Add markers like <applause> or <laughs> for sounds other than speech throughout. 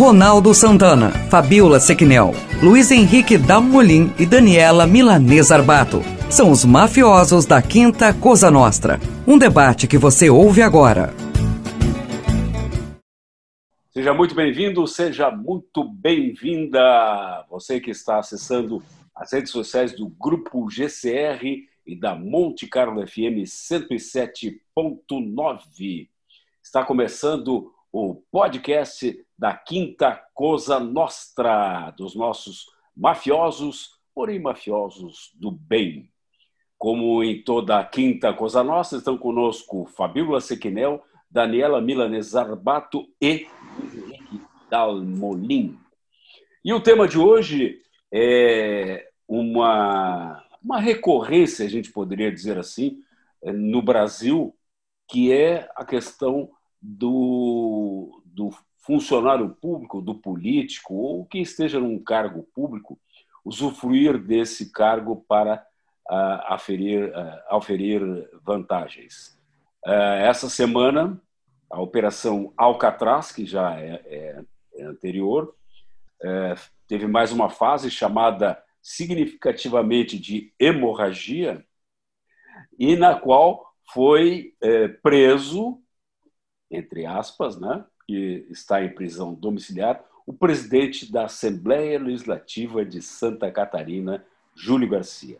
Ronaldo Santana, Fabiola Sequinel, Luiz Henrique Dalmolin e Daniela Milanês Arbato. São os mafiosos da Quinta Cosa Nostra. Um debate que você ouve agora. Seja muito bem-vindo, seja muito bem-vinda. Você que está acessando as redes sociais do Grupo GCR e da Monte Carlo FM 107.9. Está começando o podcast da Quinta Cosa Nostra, dos nossos mafiosos, porém mafiosos do bem. Como em toda a Quinta Cosa Nostra, estão conosco Fabíola Sequinel, Daniela Milanese Arbato e Henrique Dalmolin. E o tema de hoje é uma, uma recorrência, a gente poderia dizer assim, no Brasil, que é a questão do, do funcionário público, do político, ou que esteja num cargo público, usufruir desse cargo para uh, aferir, uh, vantagens. Uh, essa semana, a Operação Alcatraz, que já é, é, é anterior, teve mais uma fase chamada significativamente de hemorragia, e na qual foi preso, entre aspas, né, que está em prisão domiciliar, o presidente da Assembleia Legislativa de Santa Catarina, Júlio Garcia.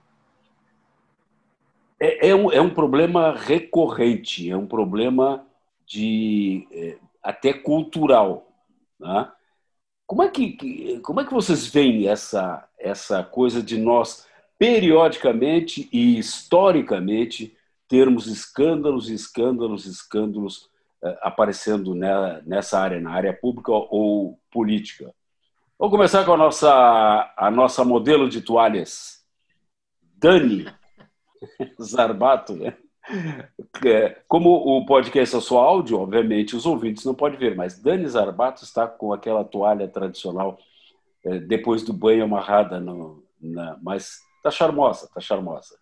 É, é, um, é um problema recorrente, é um problema de é, até cultural. Né? Como, é que, como é que vocês veem essa, essa coisa de nós, periodicamente e historicamente, termos escândalos, escândalos, escândalos aparecendo nessa área, na área pública ou política. Vamos começar com a nossa, a nossa modelo de toalhas, Dani <laughs> Zarbato. Né? Como o podcast é só áudio, obviamente os ouvintes não podem ver, mas Dani Zarbato está com aquela toalha tradicional eh, depois do banho amarrada, no, na, mas está charmosa, está charmosa.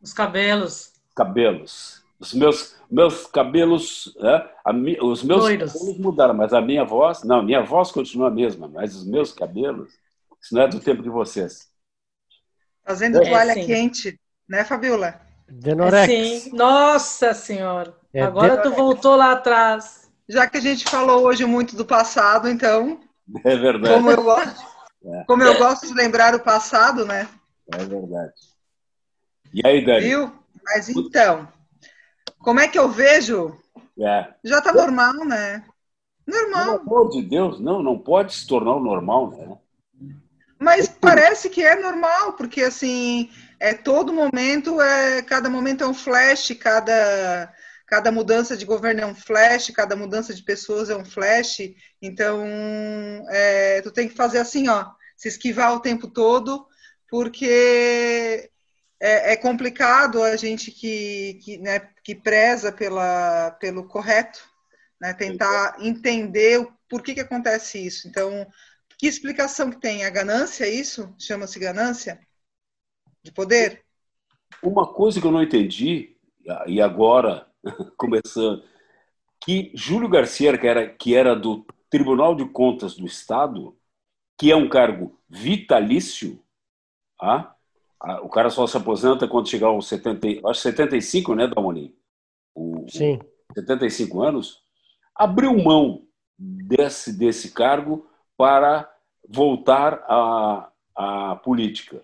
Os cabelos. Cabelos. Os meus, meus cabelos, né? a, os meus Loiros. cabelos mudaram, mas a minha voz, não, minha voz continua a mesma, mas os meus cabelos, isso não é do tempo de vocês. Fazendo é, toalha sim. quente, né, Fabiola? Denorex. É, sim, nossa senhora. É Agora Denorex. tu voltou lá atrás. Já que a gente falou hoje muito do passado, então. É verdade. Como eu gosto, <laughs> é. como eu gosto de lembrar o passado, né? É verdade. E aí, Dani? Viu? Mas então, como é que eu vejo? É. Já está normal, né? Normal. Pelo amor de Deus, não, não pode se tornar normal, né? Mas parece que é normal, porque assim, é todo momento, é cada momento é um flash, cada cada mudança de governo é um flash, cada mudança de pessoas é um flash. Então, é, tu tem que fazer assim, ó, se esquivar o tempo todo, porque é, é complicado a gente que, que, né, que preza pela, pelo correto, né, tentar entender por que, que acontece isso. Então, que explicação que tem? A ganância, é isso? Chama-se ganância? De poder? Uma coisa que eu não entendi, e agora, <laughs> começando, que Júlio Garcia, que era, que era do Tribunal de Contas do Estado, que é um cargo vitalício, ah, o cara só se aposenta quando chegar aos 70, acho 75, né, Dalmoni? Sim. 75 anos, abriu mão desse, desse cargo para voltar à, à política.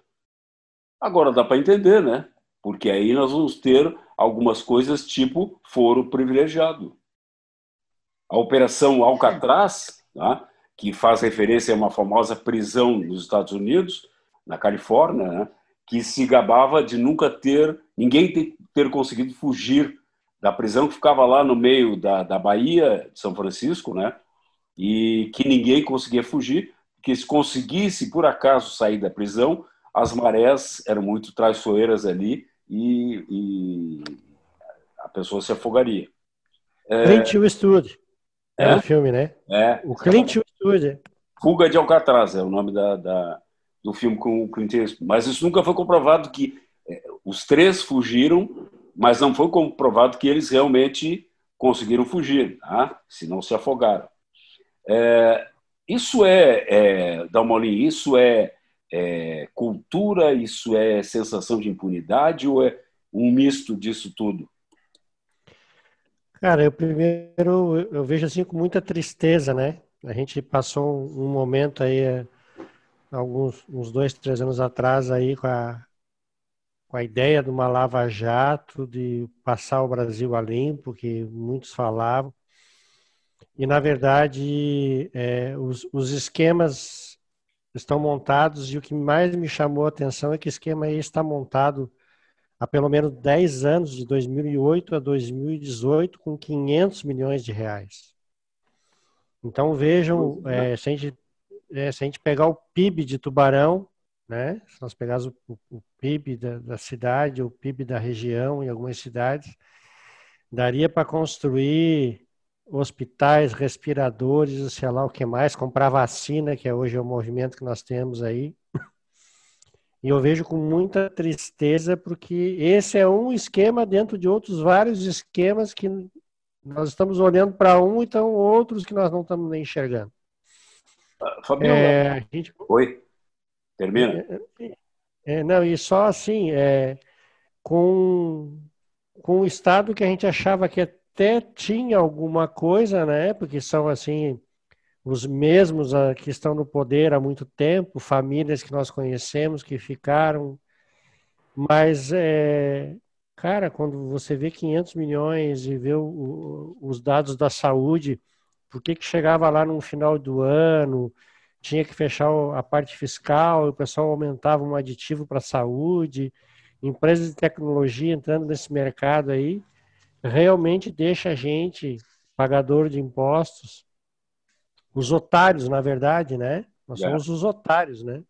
Agora dá para entender, né? Porque aí nós vamos ter algumas coisas tipo foro privilegiado. A Operação Alcatraz, tá? que faz referência a uma famosa prisão nos Estados Unidos, na Califórnia, né? Que se gabava de nunca ter, ninguém ter, conseguido fugir da prisão que ficava lá no meio da, da Bahia de São Francisco, né? E que ninguém conseguia fugir, que se conseguisse por acaso sair da prisão, as marés eram muito traiçoeiras ali e, e a pessoa se afogaria. É... Clint Eastwood. É, é o filme, né? É. O Clint Eastwood. Fuga de Alcatraz é o nome da, da, do filme com o Clint Eastwood. Mas isso nunca foi comprovado que é, os três fugiram, mas não foi comprovado que eles realmente conseguiram fugir, tá? se não se afogaram. É, isso é, é Dalmolin, isso é, é cultura, isso é sensação de impunidade ou é um misto disso tudo? Cara, eu primeiro eu vejo assim com muita tristeza, né? A gente passou um momento aí, é, alguns uns dois, três anos atrás aí com a, com a ideia de uma lava-jato, de passar o Brasil a limpo, que muitos falavam. E, na verdade, é, os, os esquemas estão montados e o que mais me chamou a atenção é que o esquema aí está montado há pelo menos 10 anos, de 2008 a 2018, com 500 milhões de reais. Então vejam, é, se, a gente, é, se, a gente, pegar o PIB de Tubarão, né, se nós pegarmos o, o PIB da, da, cidade, o PIB da região em algumas cidades, daria para construir hospitais, respiradores, sei lá o que mais, comprar vacina, que é hoje é o movimento que nós temos aí. E eu vejo com muita tristeza, porque esse é um esquema dentro de outros vários esquemas que nós estamos olhando para um e então outros que nós não estamos nem enxergando. Fabiola, é, gente... oi, termina. É, é, é, não, e só assim, é, com, com o Estado que a gente achava que até tinha alguma coisa, né? Porque são assim os mesmos ah, que estão no poder há muito tempo, famílias que nós conhecemos que ficaram, mas é, cara, quando você vê 500 milhões e vê o, os dados da saúde, por que que chegava lá no final do ano, tinha que fechar a parte fiscal, o pessoal aumentava um aditivo para a saúde, empresas de tecnologia entrando nesse mercado aí, realmente deixa a gente, pagador de impostos, os otários, na verdade, né? Nós somos os otários, né?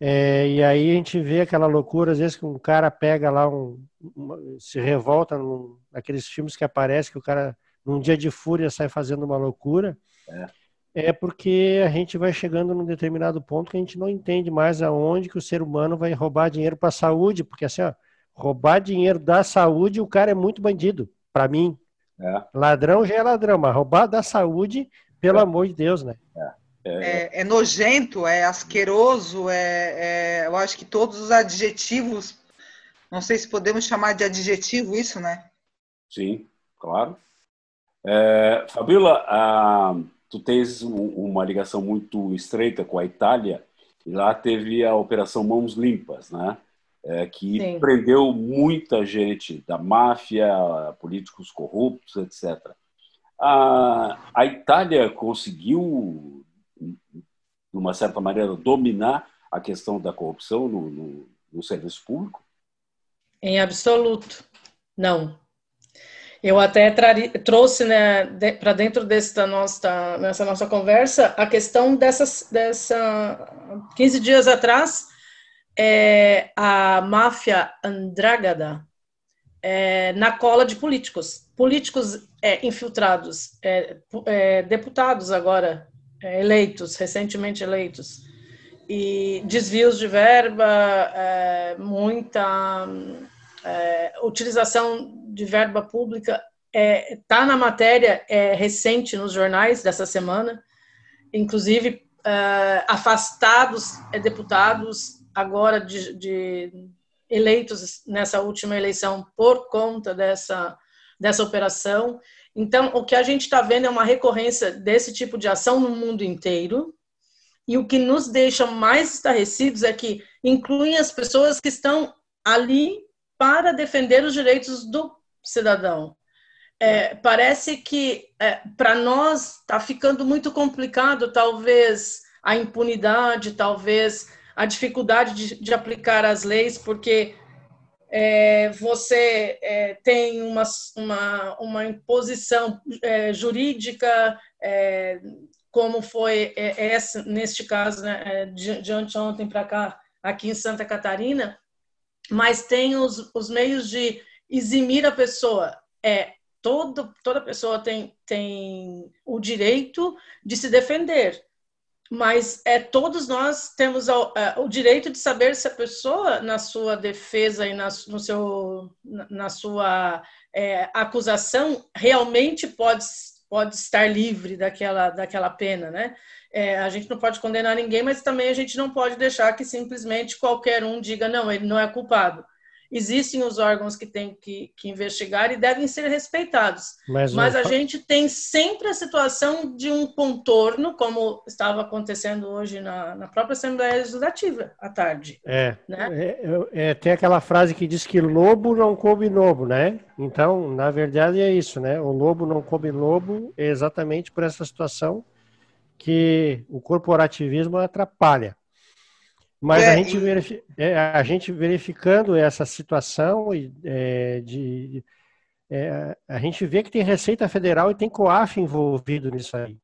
É, e aí a gente vê aquela loucura, às vezes que um cara pega lá, um, uma, se revolta num, naqueles filmes que aparece que o cara, num dia de fúria, sai fazendo uma loucura. É. é porque a gente vai chegando num determinado ponto que a gente não entende mais aonde que o ser humano vai roubar dinheiro para a saúde, porque assim, ó, roubar dinheiro da saúde, o cara é muito bandido, para mim. É. Ladrão já é ladrão, mas roubar da saúde, pelo é. amor de Deus, né? É. É, é, nojento, é asqueroso, é, é, eu acho que todos os adjetivos, não sei se podemos chamar de adjetivo isso, né? Sim, claro. É, Fabiola, ah, tu tens uma ligação muito estreita com a Itália e lá teve a Operação Mãos Limpas, né? É, que Sim. prendeu muita gente da máfia, políticos corruptos, etc. A, a Itália conseguiu de uma certa maneira, dominar a questão da corrupção no, no, no serviço público? Em absoluto, não. Eu até trouxe né, de, para dentro dessa nossa, nessa nossa conversa a questão dessas, dessa 15 dias atrás, é, a máfia Andrágada é, na cola de políticos. Políticos é, infiltrados, é, é, deputados agora é, eleitos, recentemente eleitos, e desvios de verba, muita utilização de verba pública está é, na matéria é, recente nos jornais dessa semana, inclusive é, afastados deputados agora de, de, eleitos nessa última eleição por conta dessa, dessa operação então, o que a gente está vendo é uma recorrência desse tipo de ação no mundo inteiro. E o que nos deixa mais estarrecidos é que incluem as pessoas que estão ali para defender os direitos do cidadão. É, parece que é, para nós está ficando muito complicado, talvez, a impunidade, talvez a dificuldade de, de aplicar as leis, porque é, você é, tem uma, uma, uma imposição é, jurídica, é, como foi é, essa, neste caso, né, é, de, de ontem para cá, aqui em Santa Catarina, mas tem os, os meios de eximir a pessoa. É, todo, toda pessoa tem, tem o direito de se defender mas é, todos nós temos o, é, o, direito de saber se a pessoa, na sua defesa e na, no seu, na, na sua é, acusação, realmente pode, pode estar livre daquela, daquela pena, né? É, a gente não pode condenar ninguém, mas também a gente não pode deixar que simplesmente qualquer um diga não, ele não é culpado existem os órgãos que têm que, que investigar e devem ser respeitados. Mas, Mas a gente tem sempre a situação de um contorno, como estava acontecendo hoje na, na própria Assembleia Legislativa, à tarde. É, né? é, é, é, tem aquela frase que diz que lobo não come lobo, né? Então, na verdade, é isso, né? O lobo não come lobo é exatamente por essa situação que o corporativismo atrapalha. Mas é, a, gente verifi... é, a gente verificando essa situação é, de, é, a gente vê que tem Receita Federal e tem COAF envolvido nisso aí.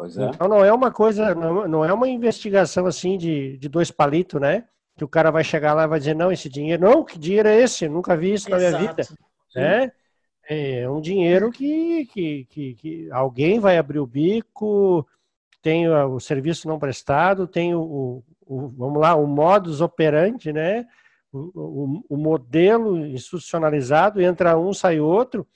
É. Então não é uma coisa, não, é uma investigação assim de, de dois palitos, né? Que o cara vai chegar lá e vai dizer, não, esse dinheiro, não, que dinheiro é esse? Eu nunca vi isso Exato. na minha vida. Né? É um dinheiro que, que, que, que, alguém vai abrir o bico, tem o serviço não prestado, tem o, o, vamos lá, o modus operandi, né? O, o, o, modelo institucionalizado, entra um, sai outro,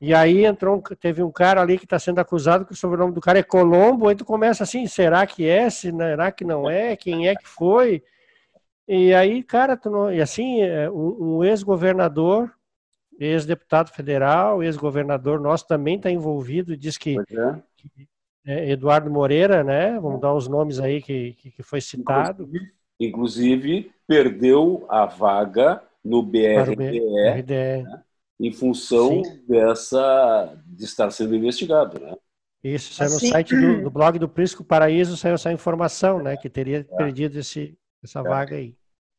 e aí entrou, teve um cara ali que está sendo acusado que o sobrenome do cara é Colombo, aí tu começa assim, será que é, será que não é, quem é que foi? E aí, cara, tu não, e assim, é, um, um ex-governador, ex-deputado federal, ex-governador nosso também está envolvido, diz que, é. que Eduardo Moreira, né? Vamos dar os nomes aí que, que foi citado. Inclusive, inclusive perdeu a vaga no BRDE, BRDE. Né? em função Sim. dessa de estar sendo investigado, né? Isso, saiu assim, no site do, do, blog do Prisco Paraíso, saiu essa informação, né? Que teria é. perdido esse, essa é. vaga aí.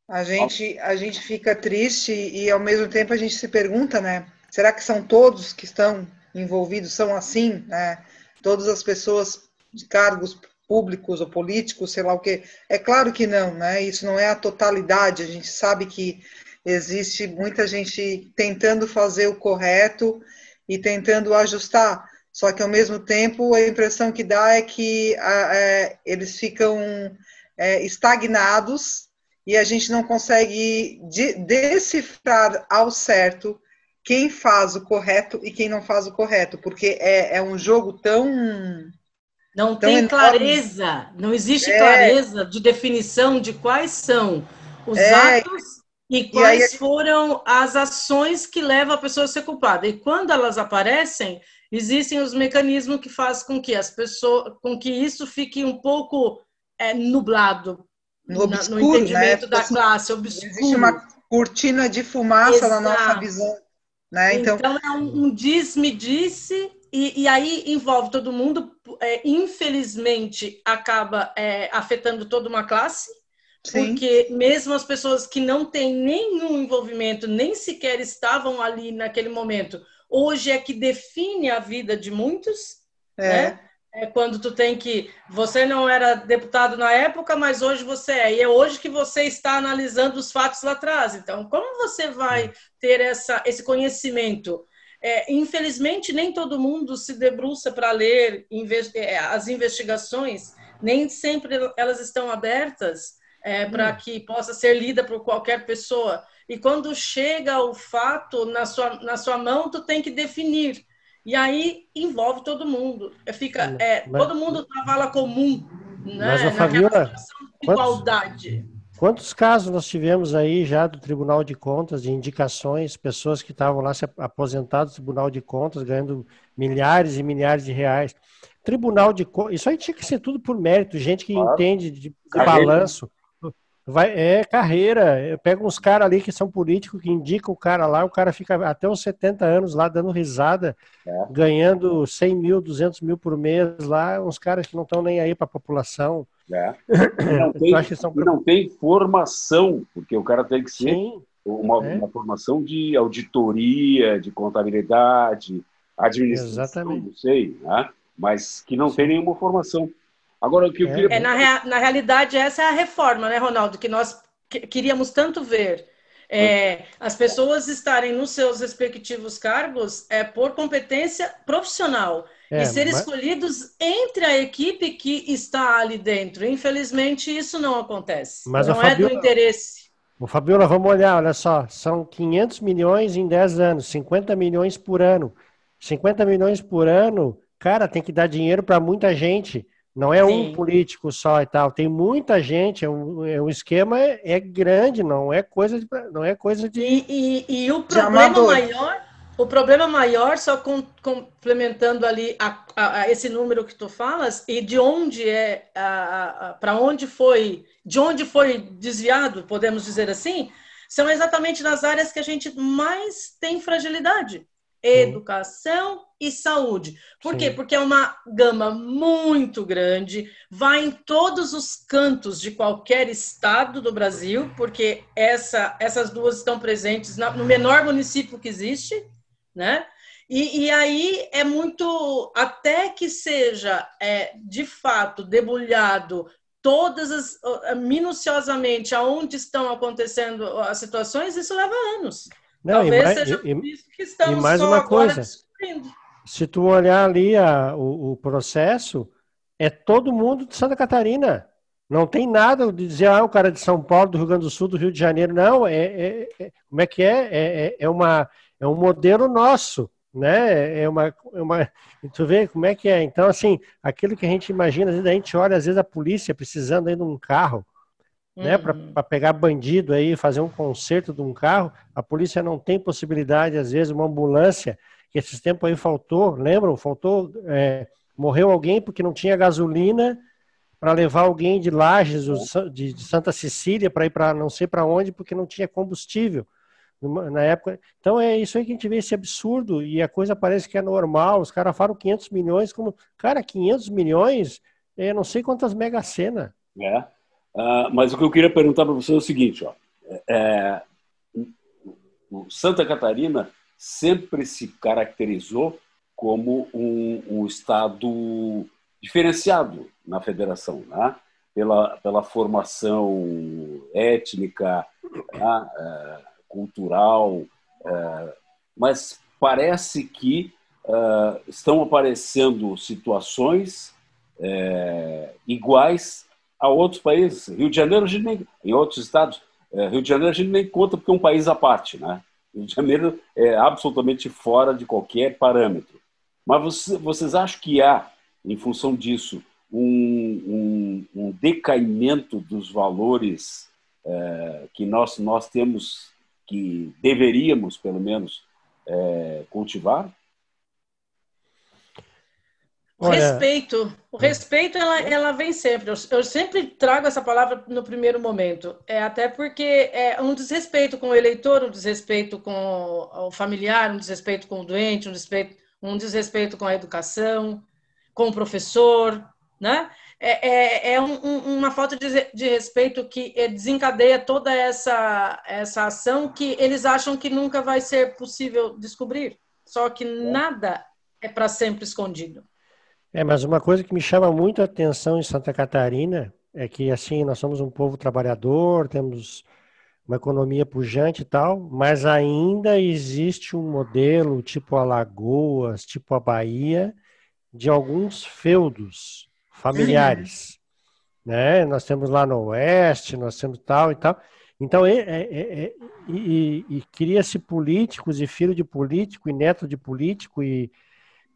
A gente, a gente fica triste e ao mesmo tempo a gente se pergunta, né? Será que são todos que estão envolvidos são assim, né? Todas as pessoas de cargos públicos ou políticos, sei lá o que. É claro que não, né? Isso não é a totalidade. A gente sabe que existe muita gente tentando fazer o correto e tentando ajustar. Só que ao mesmo tempo a impressão que dá é que é, eles ficam é, estagnados e a gente não consegue de, decifrar ao certo quem faz o correto e quem não faz o correto, porque é, é um jogo tão. Não tão tem enorme. clareza, não existe é. clareza de definição de quais são os é. atos e quais e aí... foram as ações que levam a pessoa a ser culpada. E quando elas aparecem, existem os mecanismos que fazem com que as pessoas, com que isso fique um pouco é, nublado no, obscuro, no entendimento né? da classe, obscuro. Existe uma cortina de fumaça Exato. na nossa visão. Né? Então, então é um, um diz-me-disse, e, e, aí envolve todo mundo, é, infelizmente acaba é, afetando toda uma classe, Sim. porque mesmo as pessoas que não têm nenhum envolvimento, nem sequer estavam ali naquele momento, hoje é que define a vida de muitos, é. né? É quando tu tem que. Você não era deputado na época, mas hoje você é. E é hoje que você está analisando os fatos lá atrás. Então, como você vai ter essa, esse conhecimento? É, infelizmente, nem todo mundo se debruça para ler é, as investigações, nem sempre elas estão abertas é, para hum. que possa ser lida por qualquer pessoa. E quando chega o fato na sua, na sua mão, tu tem que definir e aí envolve todo mundo. É, fica, é, mas, todo mundo na vala comum, né? Mas, Fabiola, igualdade. Quantos, quantos casos nós tivemos aí já do Tribunal de Contas, de indicações, pessoas que estavam lá se aposentando do Tribunal de Contas, ganhando milhares e milhares de reais. Tribunal de Contas, isso aí tinha que ser tudo por mérito, gente que claro. entende de, de balanço. Vai, é carreira. Eu pego uns caras ali que são políticos, que indicam o cara lá, o cara fica até uns 70 anos lá dando risada, é. ganhando 100 mil, 200 mil por mês lá, uns caras que não estão nem aí para a população. É. <coughs> Não, tem, são... não tem formação, porque o cara tem que ser uma, é. uma, formação de auditoria, de contabilidade, administração, Exatamente. não sei, né? mas que não Sim. tem nenhuma formação. Agora, o que eu queria... É, na, na realidade, essa é a reforma, né, Ronaldo, que nós queríamos tanto ver. É, as pessoas estarem nos seus respectivos cargos é por competência profissional é, e ser mas... escolhidos entre a equipe que está ali dentro. Infelizmente, isso não acontece. Mas não é do interesse. O Fabiola, vamos olhar, olha só, são 500 milhões em 10 anos, 50 milhões por ano. 50 milhões por ano cara, tem que dar dinheiro para muita gente. Não é Sim. um político só e tal. Tem muita gente. É um, é um esquema é, é, grande. Não é coisa de, não é coisa de. E, e, e o problema maior, o problema maior, só com, complementando ali a, a, a, esse número que tu falas e de onde é, para onde foi, de onde foi desviado, podemos dizer assim, são exatamente nas áreas que a gente mais tem fragilidade educação e saúde. Por Sim. quê? Porque é uma gama muito grande, vai em todos os cantos de qualquer estado do Brasil, porque essa, essas duas estão presentes no menor município que existe, né? E, e aí é muito, até que seja é, de fato debulhado todas as minuciosamente aonde estão acontecendo as situações, isso leva anos. Não, Talvez mais, seja por isso que estamos e mais uma coisa, Se tu olhar ali a, o, o, processo, é todo mundo de Santa Catarina. Não tem nada de dizer, ah, o cara é de São Paulo, do Rio Grande do Sul, do Rio de Janeiro. Não, é, é, é como é que é? É, é? é, uma, é um modelo nosso, né? É uma, é uma, tu vê como é que é. Então, assim, aquilo que a gente imagina, às vezes a gente olha, às vezes a polícia precisando aí de um carro, né, uhum. para pegar bandido aí, fazer um conserto de um carro, a polícia não tem possibilidade, às vezes, uma ambulância, que esses tempos aí faltou, lembram? Faltou, é, morreu alguém porque não tinha gasolina para levar alguém de Lages, de, de Santa Cecília, para ir para não sei para onde, porque não tinha combustível na época. Então é isso aí que a gente vê esse absurdo e a coisa parece que é normal. Os caras falam 500 milhões como, cara, 500 milhões, é não sei quantas mega cena. É. Uh, mas o que eu queria perguntar para você é o seguinte: ó, é, Santa Catarina sempre se caracterizou como um, um estado diferenciado na federação, né? pela, pela formação étnica, né? é, cultural, é, mas parece que é, estão aparecendo situações é, iguais a outros países. Rio de Janeiro, a gente nem, em outros estados, é, Rio de Janeiro a gente nem conta porque é um país à parte, né? Rio de Janeiro é absolutamente fora de qualquer parâmetro. Mas vocês, vocês acham que há, em função disso, um, um, um decaimento dos valores é, que nós, nós temos, que deveríamos, pelo menos, é, cultivar? Olha, respeito. O respeito, ela, ela vem sempre. Eu, eu, sempre trago essa palavra no primeiro momento. É até porque é um desrespeito com o eleitor, um desrespeito com o familiar, um desrespeito com o doente, um desrespeito, um desrespeito com a educação, com o professor, né? É, é, é um, um, uma falta de, de respeito que desencadeia toda essa, essa ação que eles acham que nunca vai ser possível descobrir. Só que nada é para sempre escondido. É, mas uma coisa que me chama muito a atenção em Santa Catarina é que, assim, nós somos um povo trabalhador, temos uma economia pujante e tal, mas ainda existe um modelo tipo Alagoas, tipo a Bahia, de alguns feudos familiares. Uhum. Né? Nós temos lá no oeste, nós temos tal e tal. Então, é, é, é, e, e cria-se políticos e filho de político e neto de político e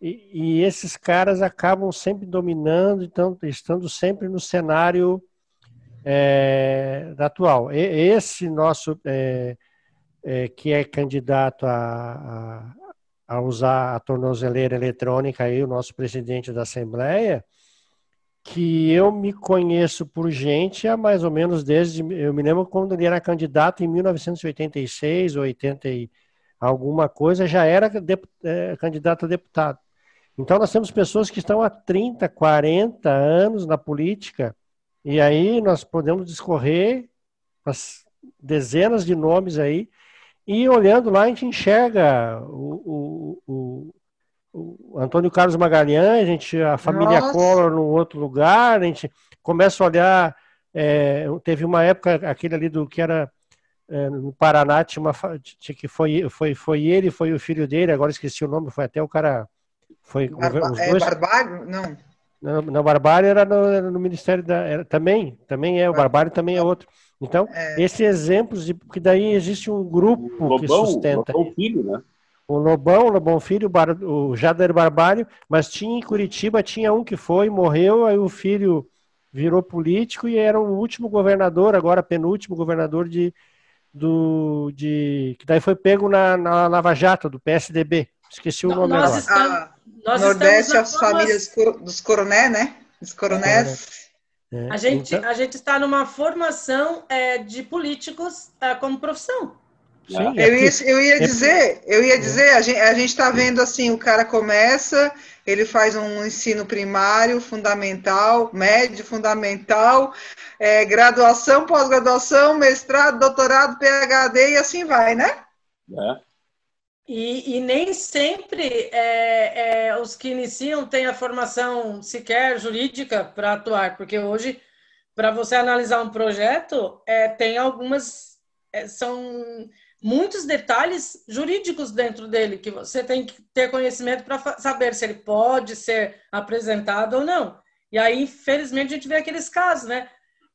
e, e, esses caras acabam sempre dominando, então estando sempre no cenário é, atual. E, esse nosso é, é, que é candidato a, a, a, usar a tornozeleira eletrônica, aí, o nosso presidente da Assembleia, que eu me conheço por gente há mais ou menos desde. Eu me lembro quando ele era candidato em 1986 ou 80 e alguma coisa, já era de, é, candidato a deputado. Então, nós temos pessoas que estão há 30, 40 anos na política, e aí nós podemos discorrer as dezenas de nomes aí, e olhando lá, a gente enxerga o, o, o, o Antônio Carlos Magalhães, a, gente, a família Nossa. Collor no outro lugar, a gente começa a olhar. É, teve uma época, aquele ali do que era é, no Paraná, tinha uma, tinha, que foi, foi, foi ele, foi o filho dele, agora esqueci o nome, foi até o cara foi Barba os é dois... é Barbário? Não. Não, não Barbário era no, era no Ministério da. Era, também, também é, o Barbário também é outro. Então, é. esses exemplos, de, porque daí existe um grupo Lobão, que sustenta. Lobão filho, né? o Lobão, o Lobão Filho, o, Bar, o Jader Barbalho, mas tinha em Curitiba, tinha um que foi, morreu, aí o filho virou político e era o último governador, agora penúltimo governador de, do, de que daí foi pego na, na Lava Jato, do PSDB. Esqueci o nome nós agora. Estamos, ah, nós Nordeste, as famílias dos coronéis, né? Dos coronéis. É, a, gente, então... a gente está numa formação é, de políticos é, como profissão. Sim, eu, ia, eu ia dizer, eu ia dizer, a gente está vendo assim, o cara começa, ele faz um ensino primário, fundamental, médio, fundamental, é, graduação, pós-graduação, mestrado, doutorado, PhD e assim vai, né? É. E, e, nem sempre é, é, os que iniciam têm a formação sequer jurídica para atuar, porque hoje, para você analisar um projeto, é, tem algumas. É, são muitos detalhes jurídicos dentro dele que você tem que ter conhecimento para saber se ele pode ser apresentado ou não. E aí, infelizmente, a gente vê aqueles casos, né?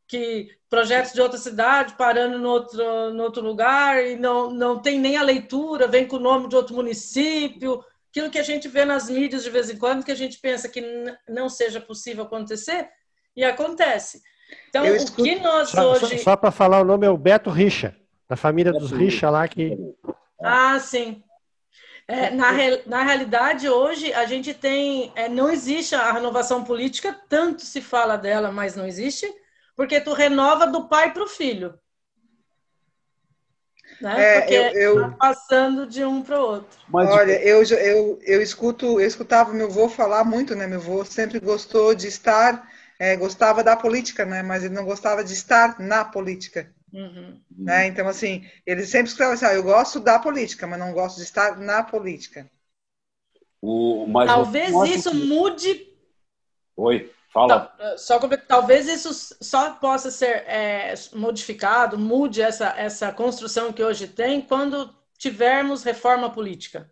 Que projetos de outra cidade parando no outro, no outro lugar e não, não tem nem a leitura, vem com o nome de outro município. Aquilo que a gente vê nas mídias de vez em quando, que a gente pensa que não seja possível acontecer, e acontece. Então, o que nós só, hoje. Só, só para falar o nome é o Beto Richa da família dos Richa lá que. Ah, sim. É, na, na realidade, hoje, a gente tem. É, não existe a renovação política, tanto se fala dela, mas não existe, porque tu renova do pai para o filho. Né? É, porque eu, eu... Tá passando de um para o outro. Mas, Olha, eu, eu, eu escuto, eu escutava meu avô falar muito, né? Meu avô sempre gostou de estar, é, gostava da política, né? Mas ele não gostava de estar na política. Uhum. Né? Então, assim, ele sempre escreve assim: ah, eu gosto da política, mas não gosto de estar na política. O, mas talvez isso que... mude. Oi, fala. Só talvez isso só possa ser é, modificado, mude essa, essa construção que hoje tem quando tivermos reforma política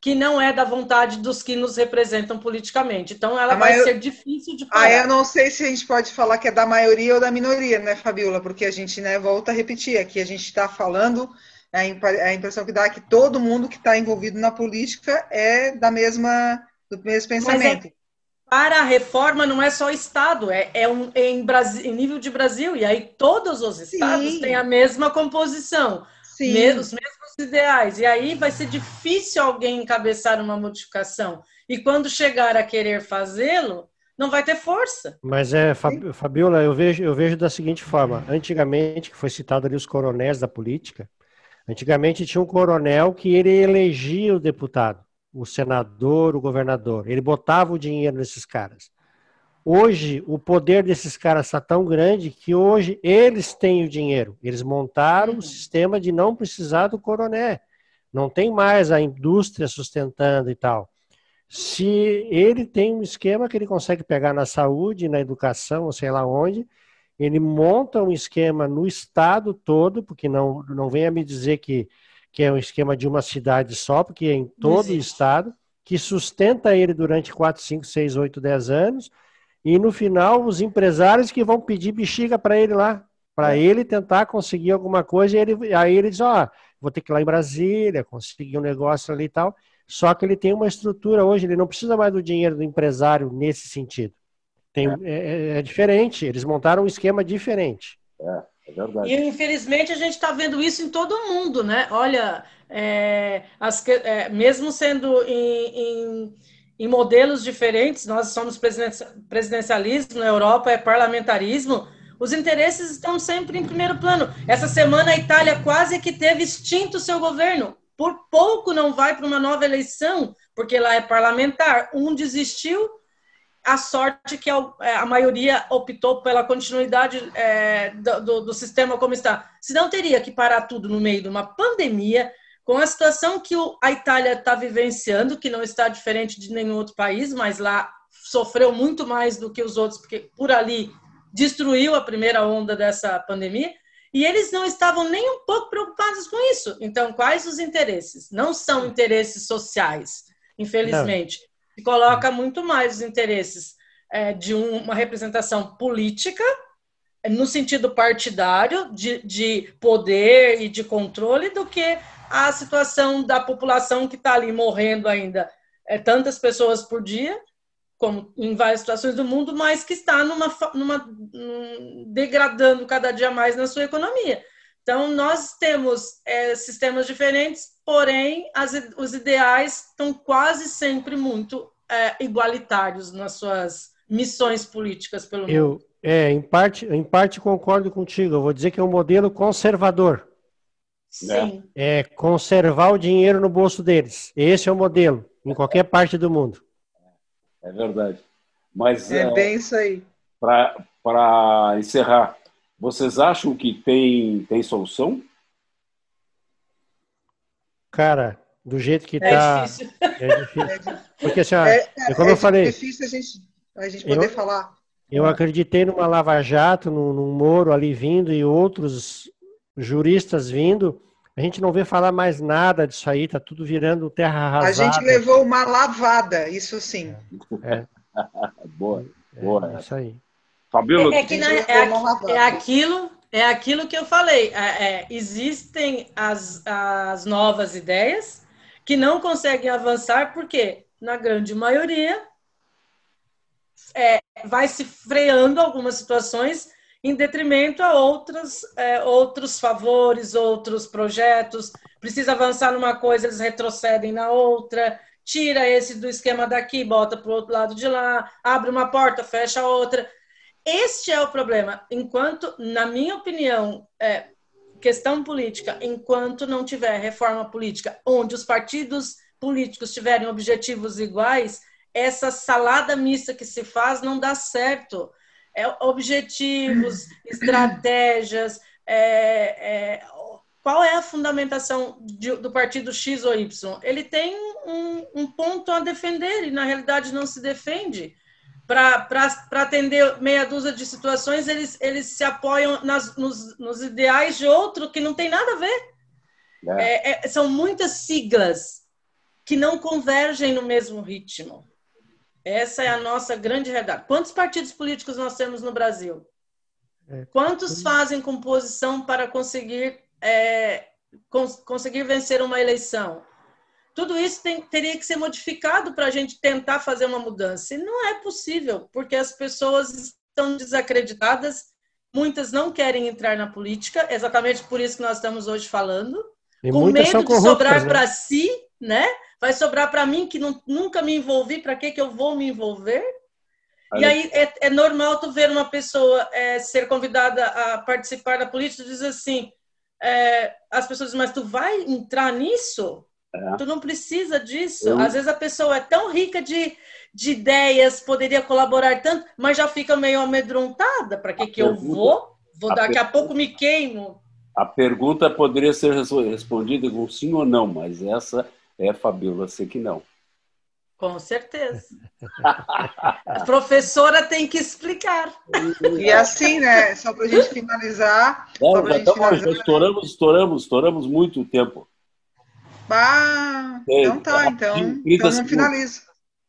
que não é da vontade dos que nos representam politicamente. Então, ela a vai maior... ser difícil de parar. Ah, eu não sei se a gente pode falar que é da maioria ou da minoria, né, Fabiola? Porque a gente, né, volta a repetir, aqui a gente está falando, a impressão que dá é que todo mundo que está envolvido na política é da mesma, do mesmo é pensamento. É, para a reforma não é só Estado, é, é, um, é em, Brasil, em nível de Brasil, e aí todos os estados Sim. têm a mesma composição, Sim. os mesmos ideais. E aí vai ser difícil alguém encabeçar uma modificação. E quando chegar a querer fazê-lo, não vai ter força. Mas é, Fabiola, eu vejo, eu vejo da seguinte forma: antigamente, que foi citado ali os coronéis da política, antigamente tinha um coronel que ele elegia o deputado, o senador, o governador. Ele botava o dinheiro nesses caras. Hoje, o poder desses caras está tão grande que hoje eles têm o dinheiro. Eles montaram um uhum. sistema de não precisar do coroné. Não tem mais a indústria sustentando e tal. Se ele tem um esquema que ele consegue pegar na saúde, na educação, ou sei lá onde, ele monta um esquema no estado todo, porque não, não venha me dizer que, que é um esquema de uma cidade só, porque é em todo o estado, que sustenta ele durante 4, 5, 6, 8, 10 anos, e no final os empresários que vão pedir bexiga para ele lá, para é. ele tentar conseguir alguma coisa, e ele, aí ele diz, ó, oh, vou ter que ir lá em Brasília, conseguir um negócio ali e tal. Só que ele tem uma estrutura hoje, ele não precisa mais do dinheiro do empresário nesse sentido. Tem, é. É, é, é diferente, eles montaram um esquema diferente. É, é verdade. E infelizmente a gente está vendo isso em todo mundo, né? Olha, é, as, é, mesmo sendo em, em em modelos diferentes, nós somos presidencialismo, na Europa é parlamentarismo, os interesses estão sempre em primeiro plano. Essa semana a Itália quase que teve extinto seu governo. Por pouco não vai para uma nova eleição, porque lá é parlamentar. Um desistiu, a sorte que a, é, maioria optou pela continuidade é, do, do, sistema como está. Senão teria que parar tudo no meio de uma pandemia, com a situação que a Itália está vivenciando, que não está diferente de nenhum outro país, mas lá sofreu muito mais do que os outros, porque por ali destruiu a primeira onda dessa pandemia, e eles não estavam nem um pouco preocupados com isso. Então, quais os interesses? Não são interesses sociais, infelizmente. Coloca muito mais os interesses é, de uma representação política, no sentido partidário, de, de poder e de controle, do que a situação da população que está ali morrendo ainda, é tantas pessoas por dia, como em várias situações do mundo, mas que está numa, numa degradando cada dia mais na sua economia. Então, nós temos é, sistemas diferentes, porém, as, os ideais estão quase sempre muito é, igualitários nas suas missões políticas pelo Eu, mundo. É, em parte, em parte concordo contigo. Eu vou dizer que é um modelo conservador. Sim. É conservar o dinheiro no bolso deles. Esse é o modelo, em qualquer parte do mundo. É verdade. Mas É bem isso aí. para encerrar, vocês acham que tem, tem solução? Cara, do jeito que É tá. difícil. É difícil. <laughs> Porque assim, É, é como eu falei. difícil a gente, a gente poder Eu- falar. Eu acreditei numa Lava Jato, num, num Moro ali vindo e outros juristas vindo. A gente não vê falar mais nada disso aí, tá tudo virando terra A arrasada. gente levou uma lavada, isso sim. É, <laughs> Boa, boa. é isso aí. Fabíola, É, que na- é, é aquilo, é aquilo que eu falei. É, é, existem as, as novas ideias que não conseguem avançar porque, na grande maioria, é, vai se freando algumas situações em detrimento a outras, é, outros favores, outros projetos. Precisa avançar numa coisa, eles retrocedem na outra. Tira esse do esquema daqui, bota para o outro lado de lá, abre uma porta, fecha outra. Este é o problema. Enquanto, na minha opinião, é, questão política, enquanto não tiver reforma política, onde os partidos políticos tiverem objetivos iguais, essa salada mista que se faz não dá certo. É, objetivos, <clears throat> estratégias, é, é, qual é a fundamentação de, do partido X ou Y? Ele tem um, um ponto a defender e, na realidade, não se defende para atender meia dúzia de situações, eles, eles se apoiam nas, nos, nos ideais de outro que não tem nada a ver. É, é, são muitas siglas que não convergem no mesmo ritmo. Essa é a nossa grande realidade. Quantos partidos políticos nós temos no Brasil? Quantos fazem composição para conseguir, é, cons conseguir vencer uma eleição? Tudo isso tem, teria que ser modificado para a gente tentar fazer uma mudança. E não é possível, porque as pessoas estão desacreditadas, muitas não querem entrar na política, exatamente por isso que nós estamos hoje falando, E com medo de sobrar né? para si, né? Vai sobrar para mim que não, nunca me envolvi, para que, que eu vou me envolver? E aí é, é normal tu ver uma pessoa é, ser convidada a participar da política e dizer assim, é, as pessoas dizem, mas tu vai entrar nisso? É. Tu não precisa disso. Eu- Às vezes a pessoa é tão rica de, de ideias, poderia colaborar tanto, mas já fica meio amedrontada. Para que, que eu pergunta- vou? Vou a daqui a pergunta- pouco me queimo. A pergunta poderia ser respondida com sim ou não, mas essa é Fabíola, sei que não. Com certeza. <laughs> A professora tem que explicar. E assim, né? Só para a gente finalizar. É, já, gente estamos- já finalizar. estouramos, estouramos, estouramos muito tempo. Ah, então tá, então. 30 Então não segundos. finaliza.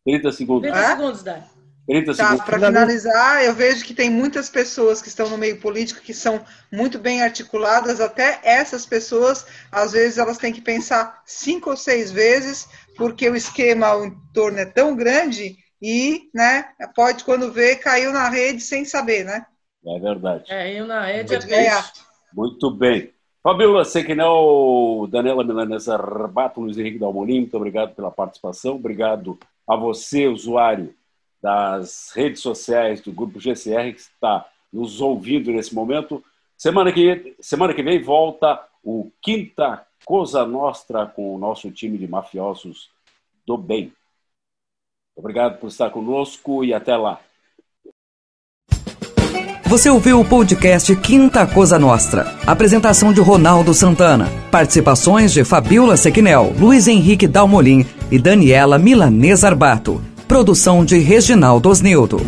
30 segundos. 30 É? segundos, Dai. 30 Tá, segundos. para finalizar, eu vejo que tem muitas pessoas que estão no meio político que são muito bem articuladas, até essas pessoas, às vezes elas têm que pensar cinco ou seis vezes, porque o esquema ao entorno é tão grande e, né, pode quando vê, caiu na rede sem saber, né? É verdade. É, eu na rede é peixe. Muito bem. Fabíola Sequinel, Daniela Milanesa Rabato, Luiz Henrique Dalmolin, muito obrigado pela participação. Obrigado a você, usuário das redes sociais do Grupo GCR, que está nos ouvindo nesse momento. Semana que, semana que vem volta o Quinta Cosa Nostra com o nosso time de mafiosos do bem. Obrigado por estar conosco e até lá. Você ouviu o podcast Quinta Cosa Nostra. Apresentação de Ronaldo Santana. Participações de Fabiola Sequinel, Luiz Henrique Dalmolin e Daniela Milanesa Arbato. Produção de Reginaldo Osnildo.